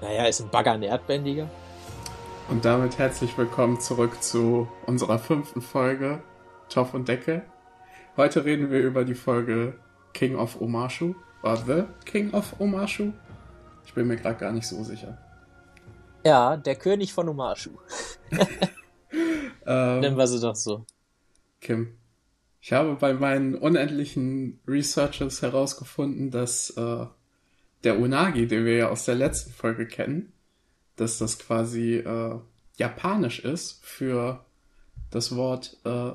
Naja, ist ein Bagger ein Erdbändiger? Und damit herzlich willkommen zurück zu unserer fünften Folge Toff und Deckel. Heute reden wir über die Folge King of Omashu. Oder The King of Omashu? Ich bin mir gerade gar nicht so sicher. Ja, der König von Omashu. ähm, Nennen wir sie doch so. Kim, ich habe bei meinen unendlichen Researches herausgefunden, dass äh, der Unagi, den wir ja aus der letzten Folge kennen, dass das quasi äh, japanisch ist für das Wort, äh,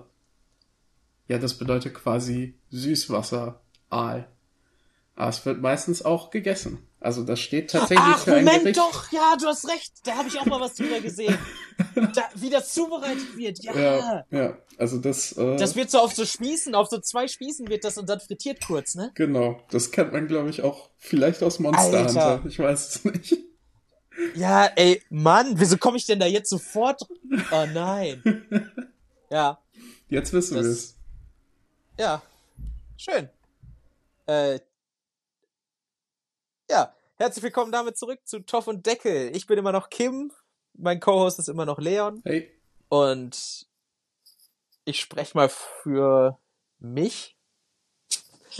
ja, das bedeutet quasi Süßwasseraal. Aber es wird meistens auch gegessen. Also das steht tatsächlich Ach, für ein Moment Gericht. doch, ja, du hast recht. Da habe ich auch mal was drüber gesehen. da, wie das zubereitet wird, ja. Ja, ja. also das. Äh, das wird so auf so Spießen, auf so zwei Spießen wird das und dann frittiert kurz, ne? Genau, das kennt man, glaube ich, auch vielleicht aus Monster Alter. Hunter. Ich weiß es nicht. Ja, ey, Mann, wieso komme ich denn da jetzt sofort? Oh nein. Ja. Jetzt wissen wir es. Ja, schön. Äh, ja, herzlich willkommen damit zurück zu Toff und Deckel. Ich bin immer noch Kim, mein Co-Host ist immer noch Leon. Hey. Und ich spreche mal für mich.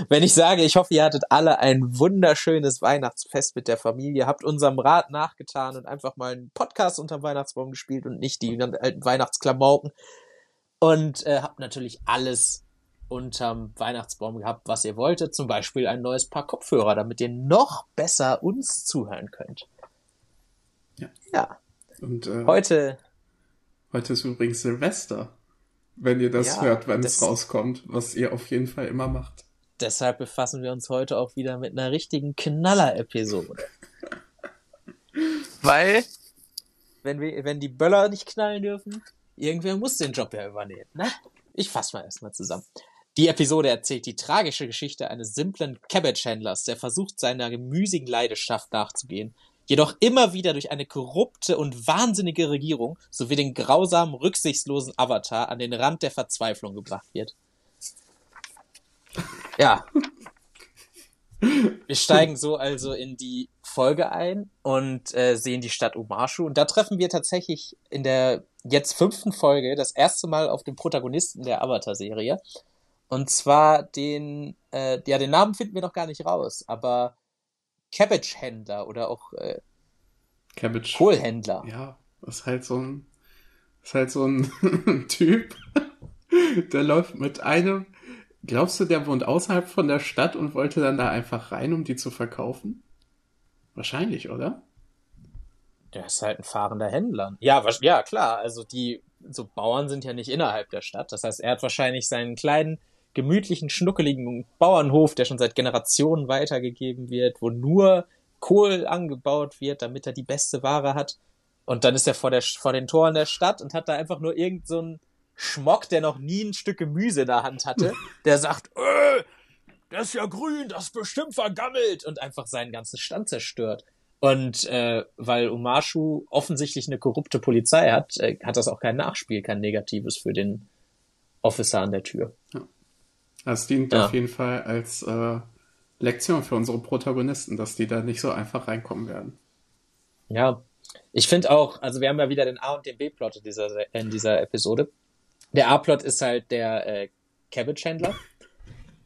Wenn ich sage, ich hoffe, ihr hattet alle ein wunderschönes Weihnachtsfest mit der Familie, habt unserem Rat nachgetan und einfach mal einen Podcast unterm Weihnachtsbaum gespielt und nicht die alten Weihnachtsklabauken. Und äh, habt natürlich alles unterm Weihnachtsbaum gehabt, was ihr wolltet. Zum Beispiel ein neues Paar Kopfhörer, damit ihr noch besser uns zuhören könnt. Ja. Ja. Und äh, heute. Heute ist übrigens Silvester. Wenn ihr das ja, hört, wenn es rauskommt, was ihr auf jeden Fall immer macht. Deshalb befassen wir uns heute auch wieder mit einer richtigen Knaller-Episode. Weil, wenn wir, wenn die Böller nicht knallen dürfen, irgendwer muss den Job ja übernehmen, ne? Ich fasse mal erstmal zusammen. Die Episode erzählt die tragische Geschichte eines simplen Cabbage-Händlers, der versucht, seiner gemüsigen Leidenschaft nachzugehen, jedoch immer wieder durch eine korrupte und wahnsinnige Regierung sowie den grausamen, rücksichtslosen Avatar an den Rand der Verzweiflung gebracht wird. Ja. Wir steigen so also in die Folge ein und äh, sehen die Stadt Omashu. Und da treffen wir tatsächlich in der jetzt fünften Folge das erste Mal auf den Protagonisten der Avatar-Serie. Und zwar den, äh, ja, den Namen finden wir noch gar nicht raus, aber Cabbage-Händler oder auch äh, Cabbage. Kohlhändler. Ja, das ist halt so ein, ist halt so ein Typ, der läuft mit einem, glaubst du, der wohnt außerhalb von der Stadt und wollte dann da einfach rein, um die zu verkaufen? Wahrscheinlich, oder? Der ist halt ein fahrender Händler. Ja, ja, klar. Also die so Bauern sind ja nicht innerhalb der Stadt. Das heißt, er hat wahrscheinlich seinen kleinen gemütlichen, schnuckeligen Bauernhof, der schon seit Generationen weitergegeben wird, wo nur Kohl angebaut wird, damit er die beste Ware hat. Und dann ist er vor, der, vor den Toren der Stadt und hat da einfach nur irgend so einen Schmock, der noch nie ein Stück Gemüse in der Hand hatte, der sagt, äh, das ist ja grün, das ist bestimmt vergammelt und einfach seinen ganzen Stand zerstört. Und äh, weil Umashu offensichtlich eine korrupte Polizei hat, äh, hat das auch kein Nachspiel, kein Negatives für den Officer an der Tür. Ja. Das dient ja. auf jeden Fall als äh, Lektion für unsere Protagonisten, dass die da nicht so einfach reinkommen werden. Ja, ich finde auch, also wir haben ja wieder den A- und den B-Plot in dieser, in dieser Episode. Der A-Plot ist halt der äh, Cabbage-Händler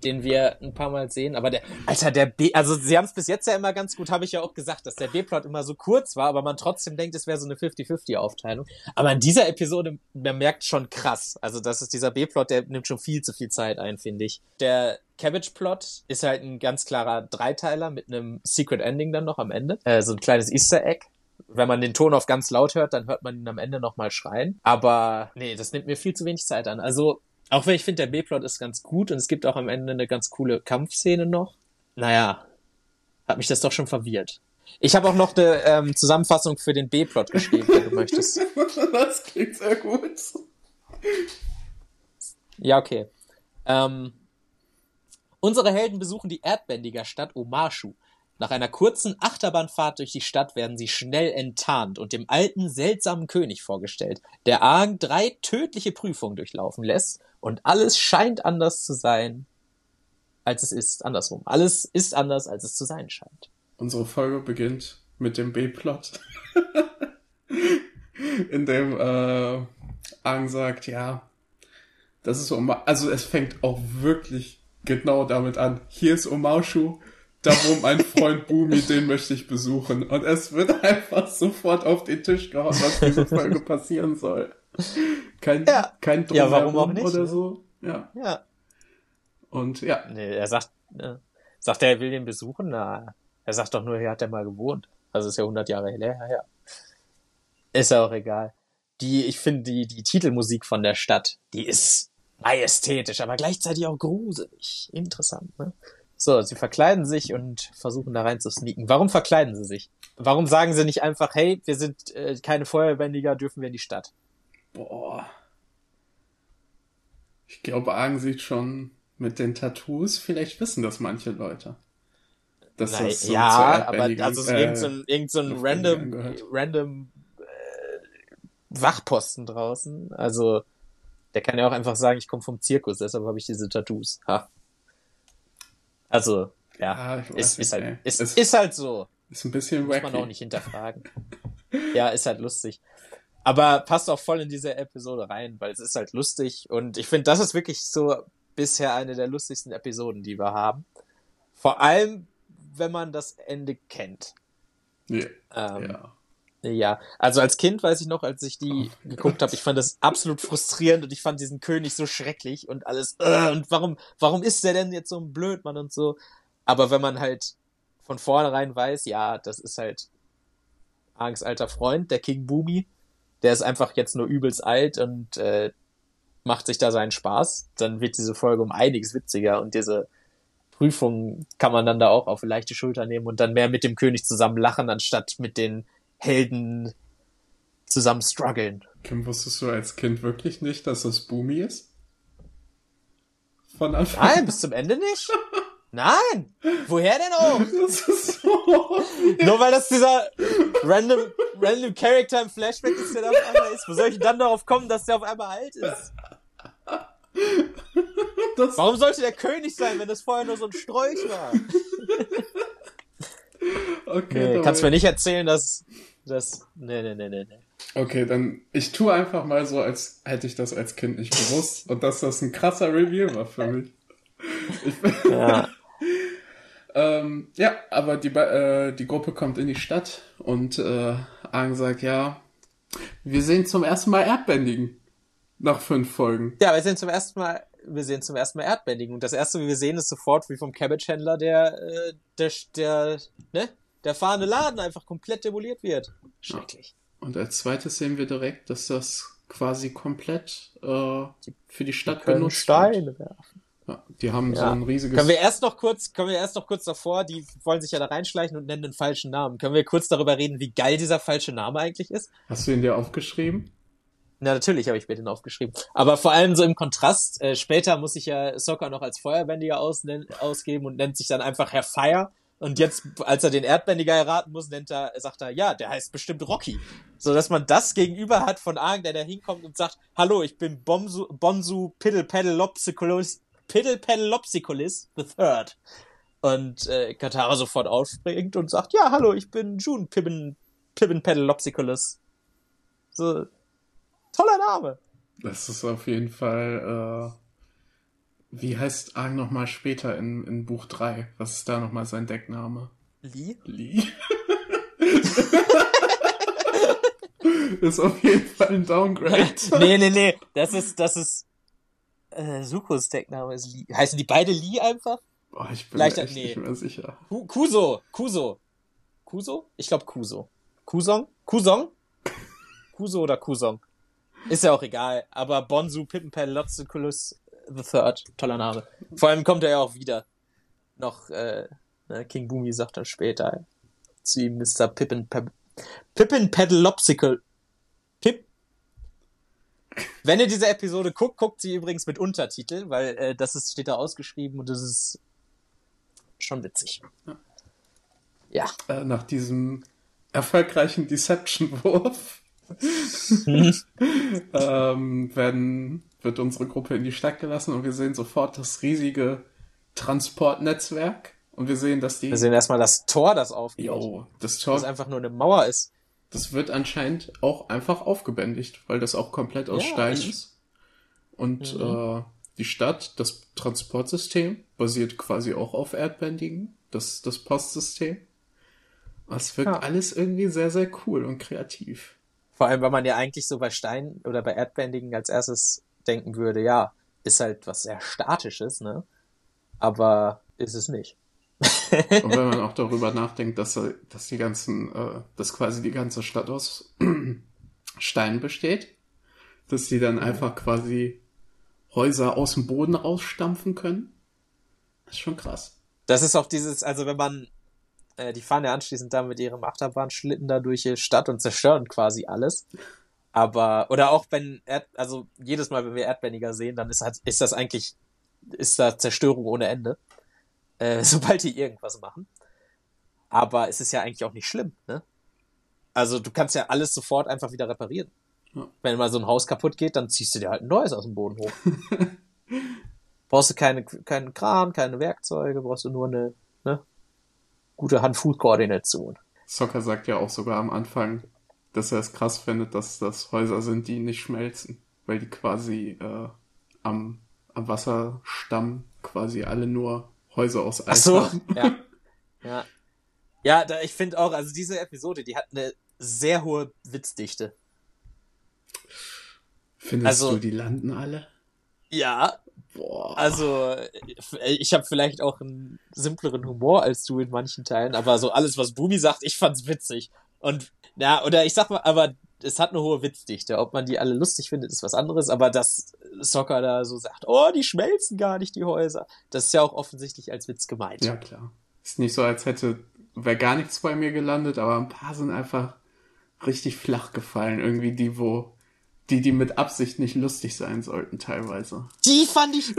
den wir ein paar Mal sehen. Aber der, Alter, der B, also sie haben es bis jetzt ja immer ganz gut, habe ich ja auch gesagt, dass der B-Plot immer so kurz war, aber man trotzdem denkt, es wäre so eine 50-50-Aufteilung. Aber in dieser Episode, man merkt schon krass. Also das ist dieser B-Plot, der nimmt schon viel zu viel Zeit ein, finde ich. Der Cabbage-Plot ist halt ein ganz klarer Dreiteiler mit einem Secret Ending dann noch am Ende. Äh, so ein kleines Easter Egg wenn man den Ton auf ganz laut hört, dann hört man ihn am Ende nochmal schreien. Aber nee, das nimmt mir viel zu wenig Zeit an. Also auch wenn ich finde, der B-Plot ist ganz gut und es gibt auch am Ende eine ganz coole Kampfszene noch. Naja, hat mich das doch schon verwirrt. Ich habe auch noch eine ähm, Zusammenfassung für den B-Plot geschrieben, wenn du möchtest. Das klingt sehr gut. Ja, okay. Ähm, unsere Helden besuchen die Erdbändiger Stadt Omashu, nach einer kurzen Achterbahnfahrt durch die Stadt werden sie schnell enttarnt und dem alten, seltsamen König vorgestellt, der Aang drei tödliche Prüfungen durchlaufen lässt und alles scheint anders zu sein, als es ist. Andersrum. Alles ist anders, als es zu sein scheint. Unsere Folge beginnt mit dem B-Plot. in dem äh, Aang sagt, ja, das ist Oma also es fängt auch wirklich genau damit an. Hier ist Omaushu, da wohnt mein Freund Bumi, den möchte ich besuchen. Und es wird einfach sofort auf den Tisch gehauen, was diese Folge passieren soll. Kein, ja. kein ja, warum auch nicht, oder ne? so. Ja. Ja. Und ja. Nee, er sagt, äh, sagt er, er will den besuchen? Na, er sagt doch nur, hier hat er mal gewohnt. Also ist ja 100 Jahre her, ja. Ist ja auch egal. Die, ich finde die, die Titelmusik von der Stadt, die ist majestätisch, aber gleichzeitig auch gruselig. Interessant, ne? So, sie verkleiden sich und versuchen da rein zu sneaken. Warum verkleiden sie sich? Warum sagen sie nicht einfach, hey, wir sind äh, keine Feuerwendiger, dürfen wir in die Stadt? Boah. Ich glaube, Argen sieht schon mit den Tattoos, vielleicht wissen das manche Leute. Dass Nein, das so ja, aber also es ist äh, irgend so ein, irgend so ein random, random äh, Wachposten draußen. Also der kann ja auch einfach sagen, ich komme vom Zirkus, deshalb habe ich diese Tattoos. Ha. Also, ja, ah, ist, ist, halt, ist, ist, ist, halt so. Ist ein bisschen Muss wacky. man auch nicht hinterfragen. ja, ist halt lustig. Aber passt auch voll in diese Episode rein, weil es ist halt lustig und ich finde, das ist wirklich so bisher eine der lustigsten Episoden, die wir haben. Vor allem, wenn man das Ende kennt. Yeah. Ähm, ja. Ja, also als Kind weiß ich noch, als ich die oh, geguckt habe, ich fand das absolut frustrierend und ich fand diesen König so schrecklich und alles. Äh, und warum, warum ist der denn jetzt so ein Blödmann und so? Aber wenn man halt von vornherein weiß, ja, das ist halt Angs alter Freund, der King Boomy, der ist einfach jetzt nur übelst alt und äh, macht sich da seinen Spaß, dann wird diese Folge um einiges witziger und diese Prüfung kann man dann da auch auf leichte Schulter nehmen und dann mehr mit dem König zusammen lachen, anstatt mit den Helden zusammen strugglen. Kim, wusstest du als Kind wirklich nicht, dass das Boomy ist? Von Anfang Nein, bis zum Ende nicht? Nein! Woher denn auch? Das ist so Nur weil das dieser random, random Character im Flashback ist, der da auf einmal ist. Wo soll ich dann darauf kommen, dass der auf einmal alt ist? Das Warum sollte der König sein, wenn das vorher nur so ein Sträuch war? Okay. Nee, kannst mir nicht erzählen, dass das. Nee, nee, nee, nee, nee. Okay, dann ich tue einfach mal so, als hätte ich das als Kind nicht gewusst und dass das ein krasser Review war für mich. Ja. ähm, ja, aber die, äh, die Gruppe kommt in die Stadt und äh, Aang sagt, ja, wir sehen zum ersten Mal Erdbändigen. Nach fünf Folgen. Ja, wir sehen zum ersten Mal, wir sehen zum ersten Mal Erdbändigen. Und das erste, wie wir sehen, ist sofort wie vom Cabbage-Händler, der, äh, der, der, ne? der fahrende Laden einfach komplett demoliert wird. Schrecklich. Ja. Und als zweites sehen wir direkt, dass das quasi komplett äh, für die Stadt die benutzt Steine wird. werfen. Ja, die haben ja. so ein riesiges. Können wir erst noch kurz, können wir erst noch kurz davor, die wollen sich ja da reinschleichen und nennen den falschen Namen. Können wir kurz darüber reden, wie geil dieser falsche Name eigentlich ist? Hast du ihn dir aufgeschrieben? Na, natürlich habe ich mir den aufgeschrieben. Aber vor allem so im Kontrast, äh, später muss ich ja Soccer noch als Feuerbändiger ausgeben und nennt sich dann einfach Herr Fire. Und jetzt, als er den Erdbändiger erraten muss, nennt er, sagt er, ja, der heißt bestimmt Rocky. So dass man das gegenüber hat von Argen, der da hinkommt und sagt, hallo, ich bin Bonsu, Bonsu Piddlepedalopsicolis, Piddlepedalopsicolis the Third. Und äh, Katara sofort aufspringt und sagt, ja, hallo, ich bin June Pibbin, Pibbin Pedalopsicolis. So, toller Name. Das ist auf jeden Fall, äh, wie heißt Aang nochmal später in, in Buch 3? Was ist da nochmal sein Deckname? Lee? Lee? ist auf jeden Fall ein Downgrade. nee, nee, nee. Das ist, das ist, äh, Sukos Deckname ist Lee. Heißen die beide Lee einfach? Boah, ich bin mir echt nee. nicht mehr sicher. Kuso, Kuso. Kuso? Ich glaube Kuso. Kusong? Kusong? Kuso oder Kusong? Ist ja auch egal. Aber Bonsu Pippenpelotziculus the Third, toller Name. Vor allem kommt er ja auch wieder. Noch, äh, ne, King Boomy sagt dann später zu ihm Mr. Pippin, Pe Pippin Pedalopsical. Wenn ihr diese Episode guckt, guckt sie übrigens mit Untertitel, weil äh, das ist, steht da ausgeschrieben und das ist schon witzig. Ja. ja. Äh, nach diesem erfolgreichen Deception-Wurf ähm, werden, wird unsere Gruppe in die Stadt gelassen und wir sehen sofort das riesige Transportnetzwerk Und wir sehen, dass die. Wir sehen erstmal das Tor, das aufgeht. Jo, das Tor. Das einfach nur eine Mauer ist. Das wird anscheinend auch einfach aufgebändigt, weil das auch komplett aus Ja, Stein ich- ist. Und Mhm. äh, die Stadt, das Transportsystem, basiert quasi auch auf Erdbändigen, das, das Postsystem. Es wirkt Ja. alles irgendwie sehr, sehr cool und kreativ. Vor allem, weil man ja eigentlich so bei Stein oder bei Erdbändigen als erstes denken würde, ja, ist halt was sehr Statisches, ne? Aber ist es nicht. Und wenn man auch darüber nachdenkt, dass, dass die ganzen, äh, dass quasi die ganze Stadt aus Stein besteht, dass die dann einfach quasi Häuser aus dem Boden rausstampfen können. Das ist schon krass. Das ist auch dieses, also wenn man, äh, die fahren ja anschließend da mit ihrem Achterbahnschlitten da durch die Stadt und zerstören quasi alles. Aber, oder auch wenn, Erd, also jedes Mal, wenn wir Erdbändiger sehen, dann ist, halt, ist das eigentlich, ist da Zerstörung ohne Ende. Äh, sobald die irgendwas machen. Aber es ist ja eigentlich auch nicht schlimm, ne? Also du kannst ja alles sofort einfach wieder reparieren. Ja. Wenn mal so ein Haus kaputt geht, dann ziehst du dir halt ein neues aus dem Boden hoch. brauchst du keine, keinen Kran, keine Werkzeuge, brauchst du nur eine ne, gute Hand-Fuß-Koordination. Soccer sagt ja auch sogar am Anfang, dass er es krass findet, dass das Häuser sind, die nicht schmelzen, weil die quasi äh, am, am Wasserstamm quasi alle nur Häuser aus Ach Eis so, haben. ja. Ja, ja da, ich finde auch, also diese Episode, die hat eine sehr hohe Witzdichte. Findest Also- du, die landen alle? Ja, Boah. also ich habe vielleicht auch einen simpleren Humor als du in manchen Teilen, aber so alles, was Bumi sagt, ich fand's witzig. Und ja, oder ich sag mal, aber es hat eine hohe Witzdichte. Ob man die alle lustig findet, ist was anderes, aber dass Soccer da so sagt, oh, die schmelzen gar nicht, die Häuser, das ist ja auch offensichtlich als Witz gemeint. Ja, klar. Ist nicht so, als hätte, wäre gar nichts bei mir gelandet, aber ein paar sind einfach richtig flach gefallen. Irgendwie die, wo, die, die mit Absicht nicht lustig sein sollten, teilweise. Die fand ich.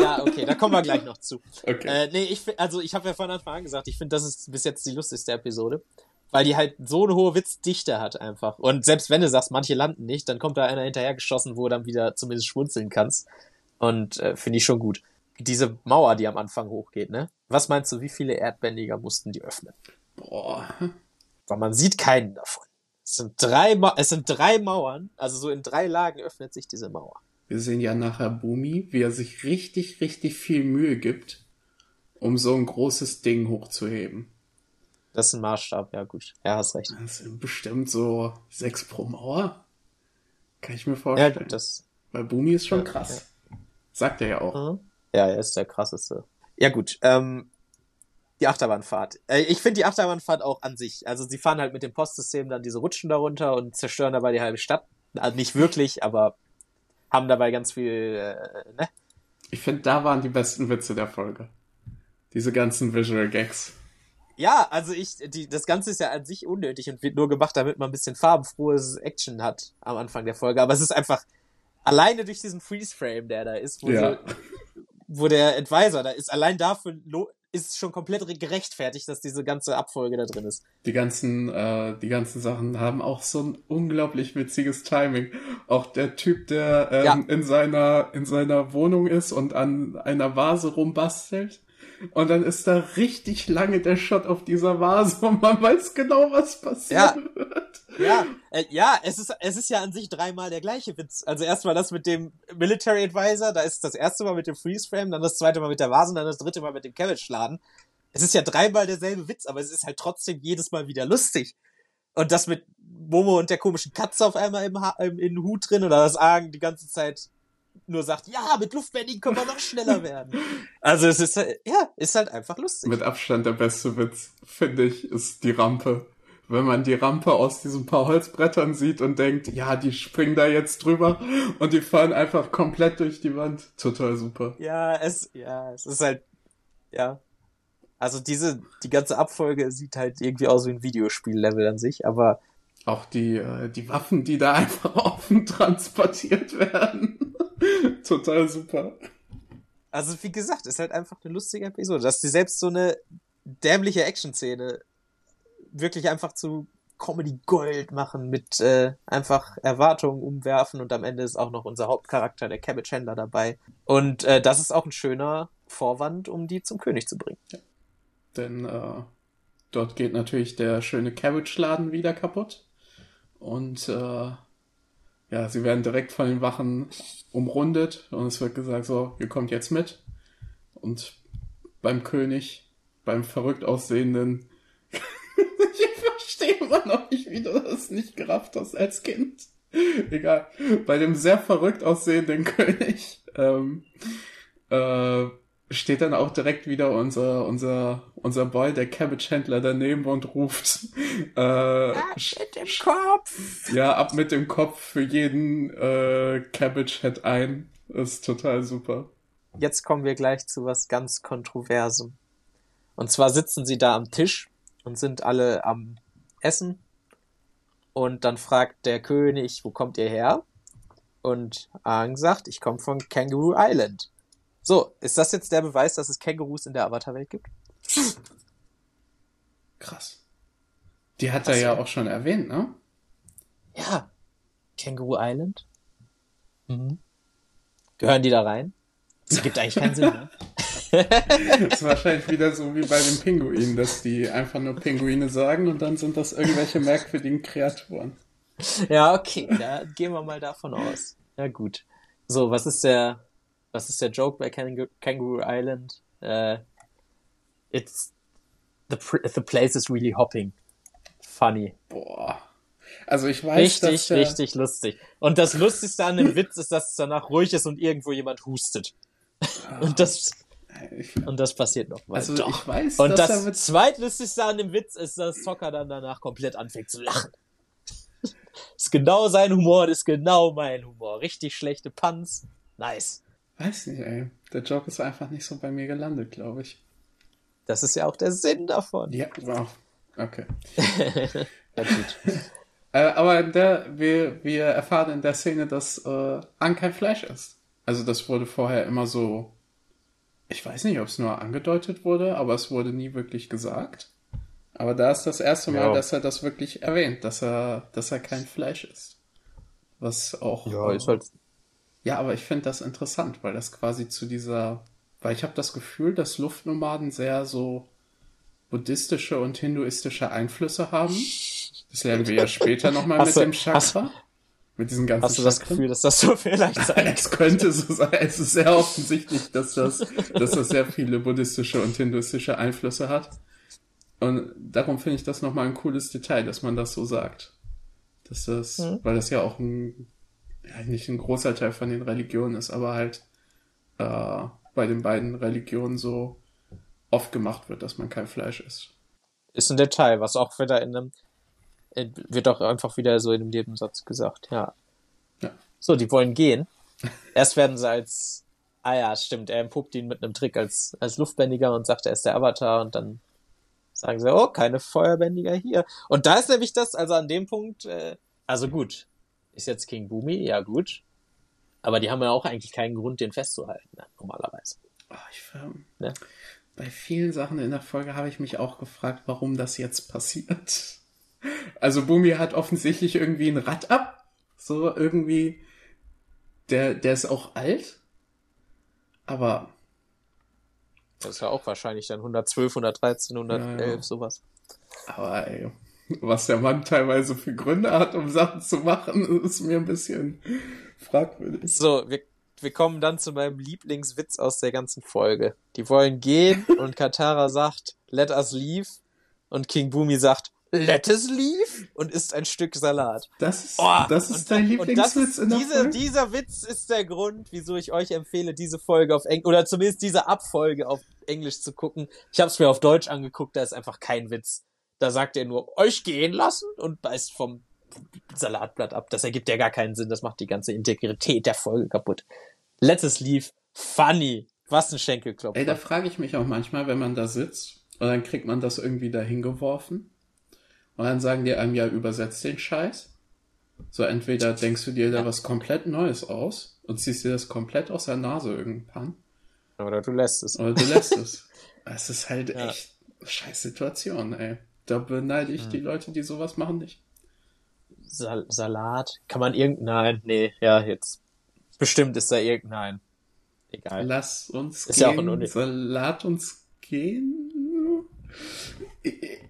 ja, okay, da kommen wir gleich noch zu. Okay. Äh, nee, ich also ich habe ja von Anfang an gesagt, ich finde, das ist bis jetzt die lustigste Episode, weil die halt so eine hohe Witzdichte hat einfach. Und selbst wenn du sagst, manche landen nicht, dann kommt da einer hinterhergeschossen, wo du dann wieder zumindest schmunzeln kannst. Und äh, finde ich schon gut. Diese Mauer, die am Anfang hochgeht, ne? Was meinst du, wie viele Erdbändiger mussten die öffnen? Boah. Weil man sieht keinen davon. Es sind drei, Ma es sind drei Mauern, also so in drei Lagen öffnet sich diese Mauer. Wir sehen ja nachher Bumi, wie er sich richtig, richtig viel Mühe gibt, um so ein großes Ding hochzuheben. Das ist ein Maßstab, ja gut. Ja, hast recht. Das sind bestimmt so sechs pro Mauer. Kann ich mir Ja, vorstellen. gut, das, Weil Bumi ist schon Ja, krass. Sagt er ja auch. Mhm. Ja, er ist der krasseste. Ja, gut. Ähm, die Achterbahnfahrt. Äh, ich finde die Achterbahnfahrt auch an sich. Also sie fahren halt mit dem Postsystem dann diese Rutschen darunter und zerstören dabei die halbe Stadt. Also nicht wirklich, aber haben dabei ganz viel, äh, ne? Ich finde, da waren die besten Witze der Folge. Diese ganzen Visual Gags. Ja, also ich, die, das Ganze ist ja an sich unnötig und wird nur gemacht, damit man ein bisschen farbenfrohes Action hat am Anfang der Folge. Aber es ist einfach alleine durch diesen Freeze-Frame, der da ist, wo, Ja. sie, wo der Advisor da ist, allein dafür ist es schon komplett gerechtfertigt, dass diese ganze Abfolge da drin ist. Die ganzen, äh, die ganzen Sachen haben auch so ein unglaublich witziges Timing. Auch der Typ, der ähm, Ja. in seiner in seiner Wohnung ist und an einer Vase rumbastelt. Und dann ist da richtig lange der Shot auf dieser Vase und man weiß genau, was passieren wird. Ja, äh, ja, es ist, es ist ja an sich dreimal der gleiche Witz. Also erstmal das mit dem Military Advisor, da ist das erste Mal mit dem Freeze Frame, dann das zweite Mal mit der Vase und dann das dritte Mal mit dem Cabbage-Laden. Es ist ja dreimal derselbe Witz, aber es ist halt trotzdem jedes Mal wieder lustig. Und das mit Momo und der komischen Katze auf einmal im, ha im, in den Hut drin oder das Argen die ganze Zeit nur sagt, ja, mit Luftbändigen können wir noch schneller werden. Also es ist, halt- ja, ist halt einfach lustig. Mit Abstand der beste Witz, finde ich, ist die Rampe. Wenn man die Rampe aus diesen paar Holzbrettern sieht und denkt, ja, die springen da jetzt drüber und die fahren einfach komplett durch die Wand. Total super. Ja, es, ja, es ist halt, ja. Also diese, die ganze Abfolge sieht halt irgendwie aus wie ein Videospiel-Level an sich, aber Auch die, äh, die Waffen, die da einfach offen transportiert werden. Total super. also wie gesagt, ist halt einfach eine lustige Episode, dass die selbst so eine dämliche Action-Szene wirklich einfach zu Comedy Gold machen mit äh, einfach Erwartungen umwerfen und am Ende ist auch noch unser Hauptcharakter, der Cabbage Händler dabei. Und äh, das ist auch ein schöner Vorwand, um die zum König zu bringen. denn äh, dort geht natürlich der schöne Cabbage-Laden wieder kaputt. Und äh, ja, sie werden direkt von den Wachen umrundet und es wird gesagt, so, ihr kommt jetzt mit. Und beim König, beim verrückt aussehenden, ich verstehe immer noch nicht, wie du das nicht gerafft hast als Kind. Egal. Bei dem sehr verrückt aussehenden König ähm, äh, steht dann auch direkt wieder unser unser unser Boy, der Cabbage-Händler daneben und ruft äh, ab mit dem Kopf. Ja, ab mit dem Kopf für jeden äh, Cabbage-Head ein. Das ist total super. Jetzt kommen wir gleich zu was ganz Kontroversem. Und zwar sitzen sie da am Tisch und sind alle am Essen. Und dann fragt der König, wo kommt ihr her? Und Aang sagt, ich komme von Kangaroo Island. So, ist das jetzt der Beweis, dass es Kängurus in der Avatar-Welt gibt? Krass. Die hat er ja auch schon erwähnt, ne? Ja. Kangaroo Island. Mhm. Gehören die da rein? Das gibt eigentlich keinen Sinn, ne? das ist wahrscheinlich wieder so wie bei den Pinguinen, dass die einfach nur Pinguine sagen und dann sind das irgendwelche merkwürdigen Kreaturen. Ja, okay, da gehen wir mal davon aus. Ja, gut. So, was ist der, was ist der Joke bei Kang Kangaroo Island? Uh, it's the, the place is really hopping. Funny. Boah. Also ich weiß, richtig, dass der... richtig lustig. Und das Lustigste an dem Witz ist, dass es danach ruhig ist und irgendwo jemand hustet. Und das und das passiert noch mal. Also Doch. ich weiß, und dass das er mit... zweitlustigste an dem Witz ist, dass Zocker dann danach komplett anfängt zu lachen. ist genau sein Humor, das ist genau mein Humor. Richtig schlechte Puns. Nice. Weiß nicht, ey. Der Joke ist einfach nicht so bei mir gelandet, glaube ich. Das ist ja auch der Sinn davon. Ja, wow. Okay. ja, gut. Äh, aber in der, wir, wir erfahren in der Szene, dass äh, Ang kein Fleisch ist. Also das wurde vorher immer so, ich weiß nicht, ob es nur angedeutet wurde, aber es wurde nie wirklich gesagt. Aber da ist das erste Mal, Ja. dass er das wirklich erwähnt, dass er, dass er kein Fleisch ist. Was auch. Ja, ist halt. Ja, aber ich finde das interessant, weil das quasi zu dieser, weil ich habe das Gefühl, dass Luftnomaden sehr so buddhistische und hinduistische Einflüsse haben. Das lernen wir ja später nochmal mit Hast du- dem Chakra. mit diesen ganzen Hast du das Chakren. Gefühl, dass das so vielleicht sein Es könnte so sein. Es ist sehr offensichtlich, dass das, dass das sehr viele buddhistische und hinduistische Einflüsse hat. Und darum finde ich das nochmal ein cooles Detail, dass man das so sagt. Dass das, Mhm. weil das ja auch ein, nicht ein großer Teil von den Religionen ist, aber halt äh, bei den beiden Religionen so oft gemacht wird, dass man kein Fleisch isst. ist ein Detail, was auch wieder in einem, wird auch einfach wieder so in einem Nebensatz gesagt, ja. Ja. So, die wollen gehen. Erst werden sie als, ah ja, stimmt, er empuppt ihn mit einem Trick als, als Luftbändiger und sagt, er ist der Avatar und dann sagen sie, oh, keine Feuerbändiger hier. Und da ist nämlich das, also an dem Punkt, äh, also gut, ist jetzt King Boomy, ja gut. Aber die haben ja auch eigentlich keinen Grund, den festzuhalten, ne, normalerweise. Oh, ich, ähm, Ja. Bei vielen Sachen in der Folge habe ich mich auch gefragt, warum das jetzt passiert. Also Bumi hat offensichtlich irgendwie ein Rad ab. So irgendwie. Der, der ist auch alt. Aber Das ist ja auch wahrscheinlich dann 112, 113, 111, Ja, ja. sowas. Aber ey, was der Mann teilweise für Gründe hat, um Sachen zu machen, ist mir ein bisschen fragwürdig. So, wir, wir kommen dann zu meinem Lieblingswitz aus der ganzen Folge. Die wollen gehen und Katara sagt, let us leave. Und King Boomy sagt, let us leave und isst ein Stück Salat. Das ist, Oh, das ist und- dein Lieblingswitz in der diese, Folge? Dieser Witz ist der Grund, wieso ich euch empfehle, diese Folge auf Englisch, oder zumindest diese Abfolge auf Englisch zu gucken. Ich habe es mir auf Deutsch angeguckt, da ist einfach kein Witz. Da sagt er nur, euch gehen lassen und beißt vom Salatblatt ab. Das ergibt ja gar keinen Sinn, das macht die ganze Integrität der Folge kaputt. Let us leave. Funny. Was ein Schenkelklopfer. Ey, da frage ich mich auch manchmal, wenn man da sitzt und dann kriegt man das irgendwie da hingeworfen und dann sagen die einem ja, übersetzt den Scheiß. So entweder denkst du dir da was komplett Neues aus und ziehst dir das komplett aus der Nase irgendwann Oder du lässt es. oder du lässt es. Es ist halt Ja. echt scheiß Situation, ey. Da beneide ich die Leute, die sowas machen, nicht. Sal Salat. Kann man irgendein, nee, ja, jetzt. Bestimmt ist da irgendein. Egal. Lass uns Ist ja auch gehen, Uni- Salat uns gehen.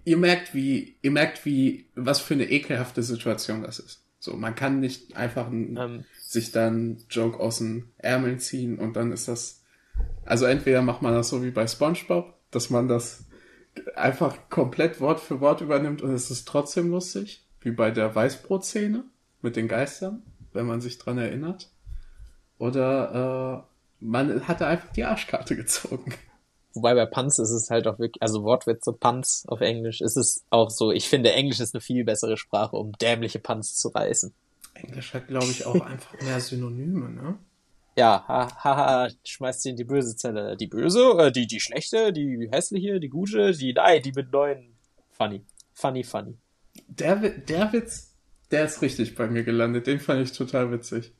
ihr merkt, wie, ihr merkt, wie, was für eine ekelhafte Situation das ist. So, man kann nicht einfach ein, ähm. sich dann Joke aus den Ärmeln ziehen und dann ist das, also entweder macht man das so wie bei SpongeBob, dass man das einfach komplett Wort für Wort übernimmt und es ist trotzdem lustig, wie bei der Weißbrot-Szene mit den Geistern, wenn man sich dran erinnert. Oder äh, man hatte einfach die Arschkarte gezogen. Wobei bei Punz ist es halt auch wirklich, also Wortwitze, Punz auf Englisch, ist es auch so, ich finde Englisch ist eine viel bessere Sprache, um dämliche Punz zu reißen. Englisch hat, glaube ich, auch einfach mehr Synonyme, ne? Ja, haha, ha, schmeißt sie in die böse Zelle. Die böse, äh, die, die schlechte, die hässliche, die gute, die, nein, die mit neuen. Funny. Funny, funny. Der, der Witz, der ist richtig bei mir gelandet. Den fand ich total witzig.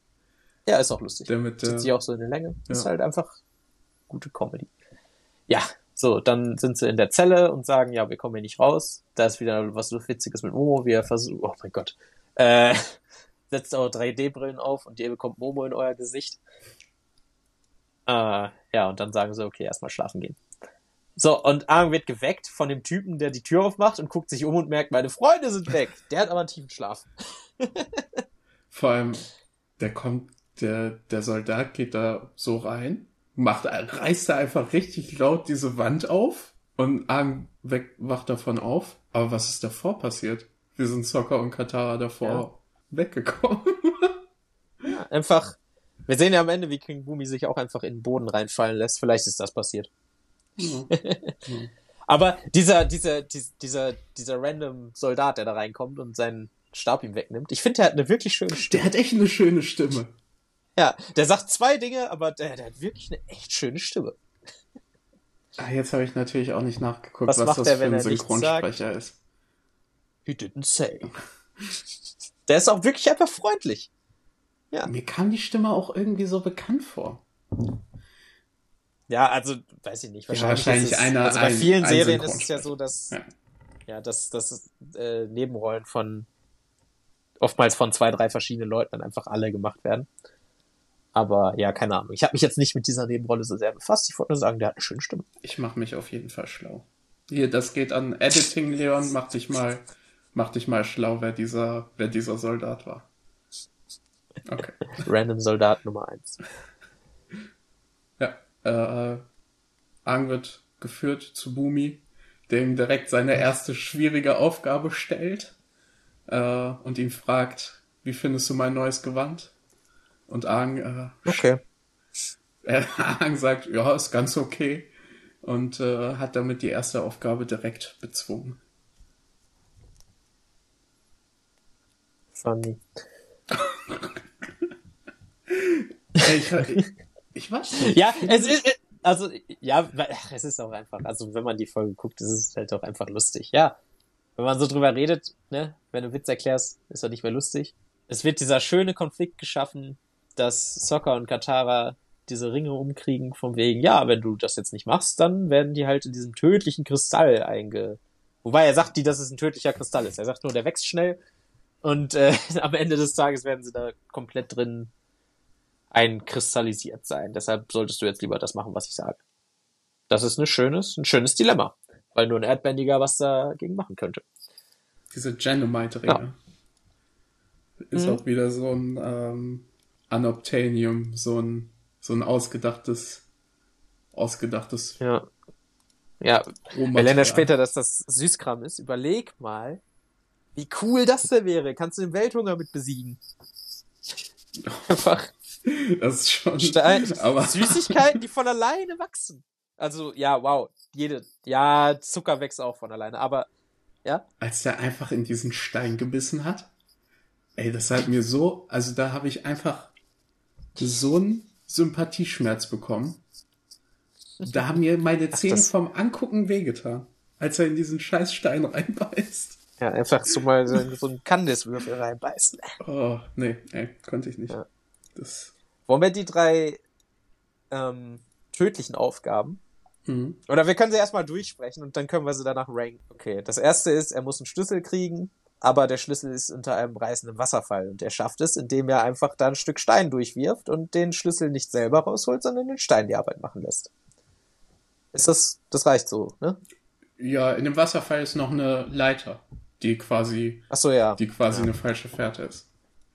Ja, ist auch lustig. Der mit, Zieht sich auch so in der Länge. Ja. Ist halt einfach gute Comedy. Ja, so, dann sind sie in der Zelle und sagen, ja, wir kommen hier nicht raus. Da ist wieder was so Witziges mit Momo. Wir versuchen, oh mein Gott. Äh, setzt eure 3D-Brillen auf und ihr bekommt Momo in euer Gesicht. Äh, ja, und dann sagen sie, okay, erstmal schlafen gehen. So, und Aang wird geweckt von dem Typen, der die Tür aufmacht und guckt sich um und merkt, meine Freunde sind weg. Der hat aber einen tiefen Schlaf. Vor allem, der kommt, der, der Soldat geht da so rein, macht, reißt da einfach richtig laut diese Wand auf und weg, wacht davon auf. Aber was ist davor passiert? Wir sind Sokka und Katara davor. Weggekommen. ja, einfach, wir sehen ja am Ende, wie King Boomy sich auch einfach in den Boden reinfallen lässt. Vielleicht ist das passiert. Ja. Aber dieser, dieser, dieser, dieser random Soldat, der da reinkommt und seinen Stab ihm wegnimmt, ich finde, der hat eine wirklich schöne Stimme. Der hat echt eine schöne Stimme. Ja, der sagt zwei Dinge, aber der, der hat wirklich eine echt schöne Stimme. Ah, jetzt habe ich natürlich auch nicht nachgeguckt, was, was das der, für ein Synchronsprecher ist. He didn't say. Der ist auch wirklich einfach freundlich. Ja. Mir kam die Stimme auch irgendwie so bekannt vor. Ja, also, weiß ich nicht. Wahrscheinlich, ja, wahrscheinlich ist, einer. Also bei ein, vielen Serien ist es ja so, dass, ja, ja dass, dass äh, Nebenrollen von oftmals von zwei, drei verschiedenen Leuten dann einfach alle gemacht werden. Aber ja, keine Ahnung. Ich habe mich jetzt nicht mit dieser Nebenrolle so sehr befasst. Ich wollte nur sagen, der hat eine schöne Stimme. Ich mache mich auf jeden Fall schlau. Hier, das geht an Editing, Leon. Mach dich mal, mach dich mal schlau, wer dieser, wer dieser Soldat war. Okay. Random Soldat Nummer eins. Ja, äh, Ang wird geführt zu Bumi, der ihm direkt seine erste schwierige Aufgabe stellt äh, und ihn fragt, wie findest du mein neues Gewand? Und Aang, äh, okay. Äh, Aang sagt, ja, ist ganz okay. Und äh, hat damit die erste Aufgabe direkt bezwungen. Funny. ich, ich, ich weiß nicht. Ja, es ist, also, ja, es ist auch einfach, also wenn man die Folge guckt, ist es halt auch einfach lustig. Ja, wenn man so drüber redet, ne, wenn du Witz erklärst, ist er nicht mehr lustig. Es wird dieser schöne Konflikt geschaffen, dass Soccer und Katara diese Ringe umkriegen, von wegen, ja, wenn du das jetzt nicht machst, dann werden die halt in diesem tödlichen Kristall einge... Wobei er sagt die, dass es ein tödlicher Kristall ist. Er sagt nur, der wächst schnell und äh, am Ende des Tages werden sie da komplett drin einkristallisiert sein. Deshalb solltest du jetzt lieber das machen, was ich sage. Das ist ein schönes, ein schönes Dilemma, weil nur ein Erdbändiger was dagegen machen könnte. Diese Genomite-Ringe. Ja. Ist mhm. auch wieder so ein ähm, Unobtainium, so ein, so ein ausgedachtes, ausgedachtes. Ja. Ja, lernen ja später, dass das Süßkram ist. Überleg mal, wie cool das denn wäre. Kannst du den Welthunger mit besiegen? Einfach. Das ist schon. Stein, aber Süßigkeiten, die von alleine wachsen. Also, ja, wow. Jede, ja, Zucker wächst auch von alleine, aber, ja. Als der einfach in diesen Stein gebissen hat. Ey, das hat mir so, also da habe ich einfach so einen Sympathieschmerz bekommen. Da haben mir meine Zähne Ach, vom Angucken wehgetan, als er in diesen Scheißstein reinbeißt. Ja, einfach so mal so, so einen Kandiswürfel reinbeißen. Oh, nee, ey, konnte ich nicht. Ja. Das... Wollen wir die drei ähm, tödlichen Aufgaben? Mhm. Oder wir können sie erstmal durchsprechen und dann können wir sie danach ranken. Okay, das erste ist, er muss einen Schlüssel kriegen aber der Schlüssel ist unter einem reißenden Wasserfall und er schafft es, indem er einfach da ein Stück Stein durchwirft und den Schlüssel nicht selber rausholt, sondern den Stein die Arbeit machen lässt. Ist das, das reicht so, ne? Ja, in dem Wasserfall ist noch eine Leiter, die quasi, Ach so, ja. die quasi Ja. eine falsche Fährte ist.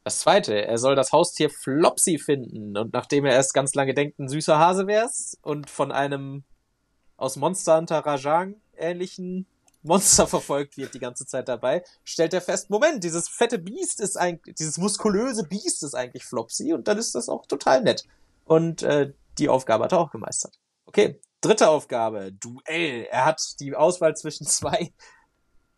Das zweite, er soll das Haustier Flopsy finden. Und nachdem er erst ganz lange denkt, ein süßer Hase wär's und von einem aus Monster Hunter Rajang ähnlichen Monster verfolgt wird die ganze Zeit dabei, stellt er fest, Moment, dieses fette Biest ist eigentlich, dieses muskulöse Biest ist eigentlich Flopsy und dann ist das auch total nett. Und äh, die Aufgabe hat er auch gemeistert. Okay, dritte Aufgabe, Duell. Er hat die Auswahl zwischen zwei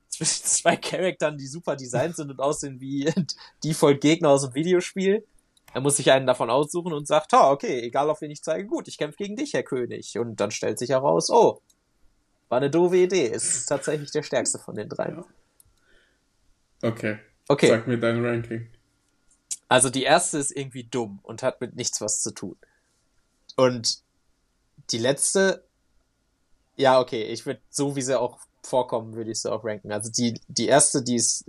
zwischen zwei Charaktern, die super designt sind und aussehen wie Default Gegner aus dem Videospiel. Er muss sich einen davon aussuchen und sagt, ha, okay, egal auf wen ich zeige, gut, ich kämpfe gegen dich, Herr König. Und dann stellt sich heraus, oh, war eine doofe Idee. Es ist tatsächlich der stärkste von den dreien. Ja. Okay, Okay, sag mir dein Ranking. also die erste ist irgendwie dumm und hat mit nichts was zu tun. Und die letzte, ja, okay, ich würde, so wie sie auch vorkommen, würde ich sie auch ranken. Also die, die erste, die ist,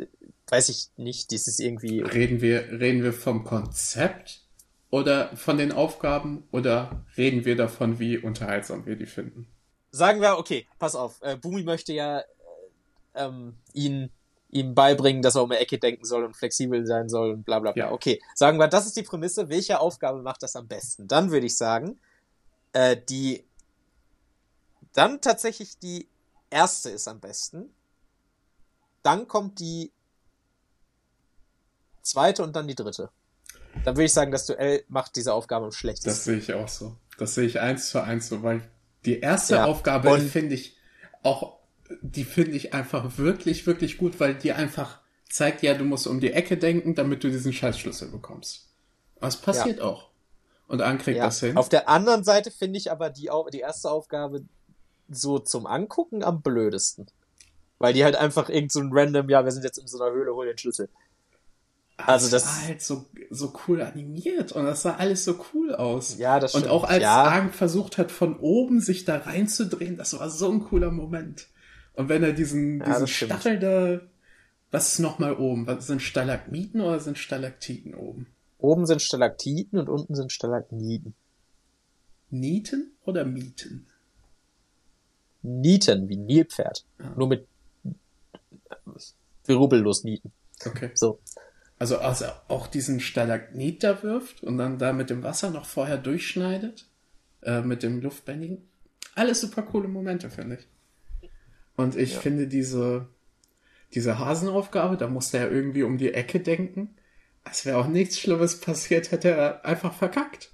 weiß ich nicht, die ist irgendwie Reden wir, reden wir vom Konzept oder von den Aufgaben oder reden wir davon, wie unterhaltsam wir die finden? sagen wir, okay, pass auf, äh, Bumi möchte ja äh, ähm, ihn ihm beibringen, dass er um die Ecke denken soll und flexibel sein soll und bla bla bla. Ja. Okay, sagen wir, das ist die Prämisse, welche Aufgabe macht das am besten? Dann würde ich sagen, äh, die dann tatsächlich die erste ist am besten. Dann kommt die zweite und dann die dritte. Dann würde ich sagen, das Duell macht diese Aufgabe am Das schlechtesten. sehe ich auch so. Das sehe ich eins zu eins so, weil die erste Ja, Aufgabe finde ich auch, die finde ich einfach wirklich, wirklich gut, weil die einfach zeigt ja, du musst um die Ecke denken, damit du diesen Scheißschlüssel bekommst. Was passiert auch. Und An kriegt Ja. das hin. Auf der anderen Seite finde ich aber die, die erste Aufgabe so zum Angucken am blödesten. Weil die halt einfach irgend so ein random, ja, wir sind jetzt in so einer Höhle, hol den Schlüssel. also es das- war halt so, so cool animiert und das sah alles so cool aus. Ja, das Und stimmt. auch als ja, Argen versucht hat, von oben sich da reinzudrehen, das war so ein cooler Moment. Und wenn er diesen, Ja, diesen das stimmt. Stachel da, was ist nochmal oben? Was sind Stalagmiten oder sind Stalaktiten oben? oben sind Stalaktiten und unten sind Stalagniten. Nieten oder Mieten? Nieten, wie Nilpferd. Ah. Nur mit rubbellos Nieten. Okay. So. Also, als er auch diesen Stalagnit da wirft und dann da mit dem Wasser noch vorher durchschneidet, äh, mit dem Luftbändigen. Alles super coole Momente, finde ich. Und ich Ja. finde diese, diese Hasenaufgabe, da musste er irgendwie um die Ecke denken. Es wäre auch nichts Schlimmes passiert, hätte er einfach verkackt.